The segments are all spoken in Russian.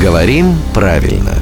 Говорим правильно.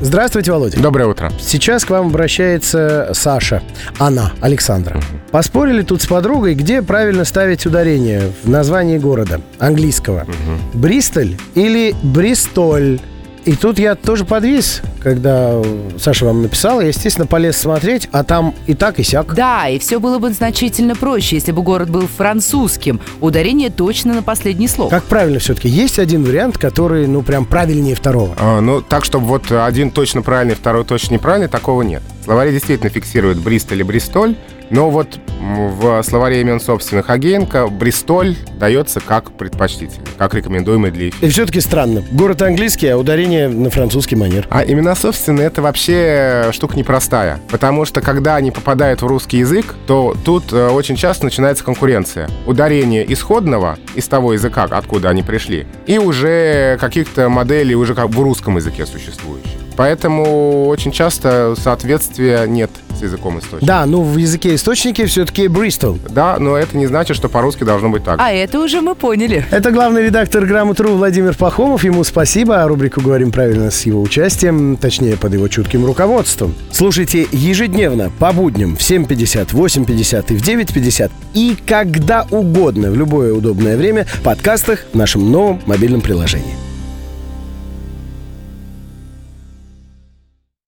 Здравствуйте, Володя. Доброе утро. Сейчас к вам обращается Саша. Она, Александра. Поспорили тут с подругой, где правильно ставить ударение в названии города английского. Бристоль или Бристоль? И тут я тоже подвис, когда Саша вам написала. Я, естественно, полез смотреть, а там и так, и сяк. Да, и все было бы значительно проще, если бы город был французским. Ударение точно на последний слог. Как правильно все-таки? Есть один вариант, который, ну, прям правильнее второго. А, ну, так, чтобы вот один точно правильный, второй точно неправильный, такого нет. Словари действительно фиксируют Бристоль и Бристоль, но вот в словаре имен собственных Агеенко Бристоль дается как предпочтительный, как рекомендуемый для эфира. И все-таки странно. Город английский, а ударение на французский манер. А имена собственные это вообще штука непростая. Потому что когда они попадают в русский язык, то тут э, очень часто начинается конкуренция. Ударение исходного из того языка, откуда они пришли, и уже каких-то моделей уже как в русском языке существующих. Поэтому очень часто соответствия нет с языком источника. Да, ну в языке источники все-таки Бристол. Да, но это не значит, что по-русски должно быть так. А это уже мы поняли. Это главный редактор «Грамотру» Владимир Пахомов. Ему спасибо. А рубрику «Говорим правильно» с его участием, точнее, под его чутким руководством. Слушайте ежедневно, по будням в 7.50, 8.50 и в 9.50 и когда угодно, в любое удобное время в подкастах в нашем новом мобильном приложении.